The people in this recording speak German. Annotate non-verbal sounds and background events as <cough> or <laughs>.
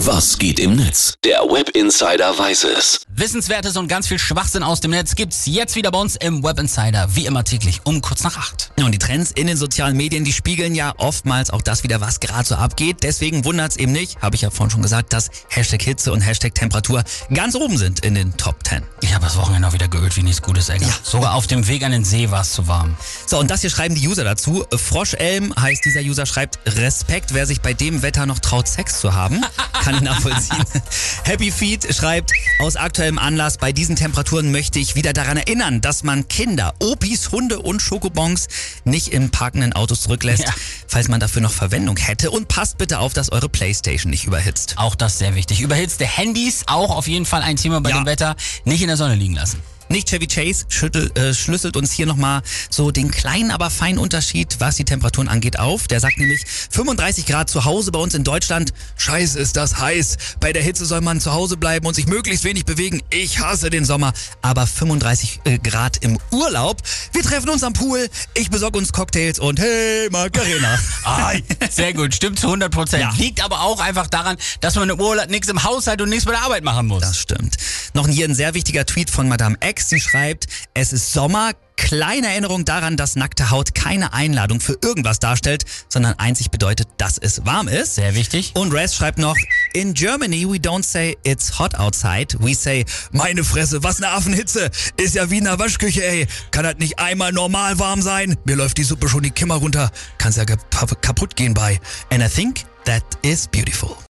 Was geht im Netz? Der Web Insider weiß es. Wissenswertes und ganz viel Schwachsinn aus dem Netz gibt's jetzt wieder bei uns im Web Insider, wie immer täglich um kurz nach acht. Ja, und die Trends in den sozialen Medien, die spiegeln ja oftmals auch das wieder, was gerade so abgeht. Deswegen wundert's eben nicht, habe ich ja vorhin schon gesagt, dass Hashtag Hitze und Hashtag Temperatur ganz oben sind in den Top 10. Ich habe das Wochenende auch wieder geölt wie nichts Gutes, ey. Sogar auf dem Weg an den See war es zu warm. So, und das hier schreiben die User dazu. Froschelm heißt dieser User, schreibt Respekt, wer sich bei dem Wetter noch traut, Sex zu haben. <laughs> Kann ich nachvollziehen. <laughs> Happy Feet schreibt, aus aktuellem Anlass, bei diesen Temperaturen möchte ich wieder daran erinnern, dass man Kinder, Opis, Hunde und Schokobons nicht in parkenden Autos zurücklässt, Ja. falls man dafür noch Verwendung hätte. Und passt bitte auf, dass eure Playstation nicht überhitzt. Auch das sehr wichtig. Überhitzte Handys, auch auf jeden Fall ein Thema bei Ja. dem Wetter. Nicht in der Sonne liegen lassen. Nicht Chevy Chase schüttel, äh, schlüsselt uns hier nochmal so den kleinen, aber feinen Unterschied, was die Temperaturen angeht, auf. Der sagt nämlich 35 Grad zu Hause bei uns in Deutschland. Scheiße, ist das heiß. Bei der Hitze soll man zu Hause bleiben und sich möglichst wenig bewegen. Ich hasse den Sommer. Aber 35 äh, Grad im Urlaub. Wir treffen uns am Pool. Ich besorge uns Cocktails und hey, Macarena. <laughs> Ah, sehr gut, stimmt zu 100 Prozent. Ja. Liegt aber auch einfach daran, dass man im Urlaub nichts im Haushalt und nichts bei der Arbeit machen muss. Das stimmt. Noch hier ein sehr wichtiger Tweet von Madame X. Sie schreibt, es ist Sommer. Kleine Erinnerung daran, dass nackte Haut keine Einladung für irgendwas darstellt, sondern einzig bedeutet, dass es warm ist. Sehr wichtig. Und Res schreibt noch, in Germany we don't say it's hot outside, we say, meine Fresse, was ne Affenhitze, ist ja wie in der Waschküche, ey. Kann das nicht einmal normal warm sein? Mir läuft die Suppe schon die Kimmer runter, kann's ja kap- kaputt gehen bei. And I think that is beautiful.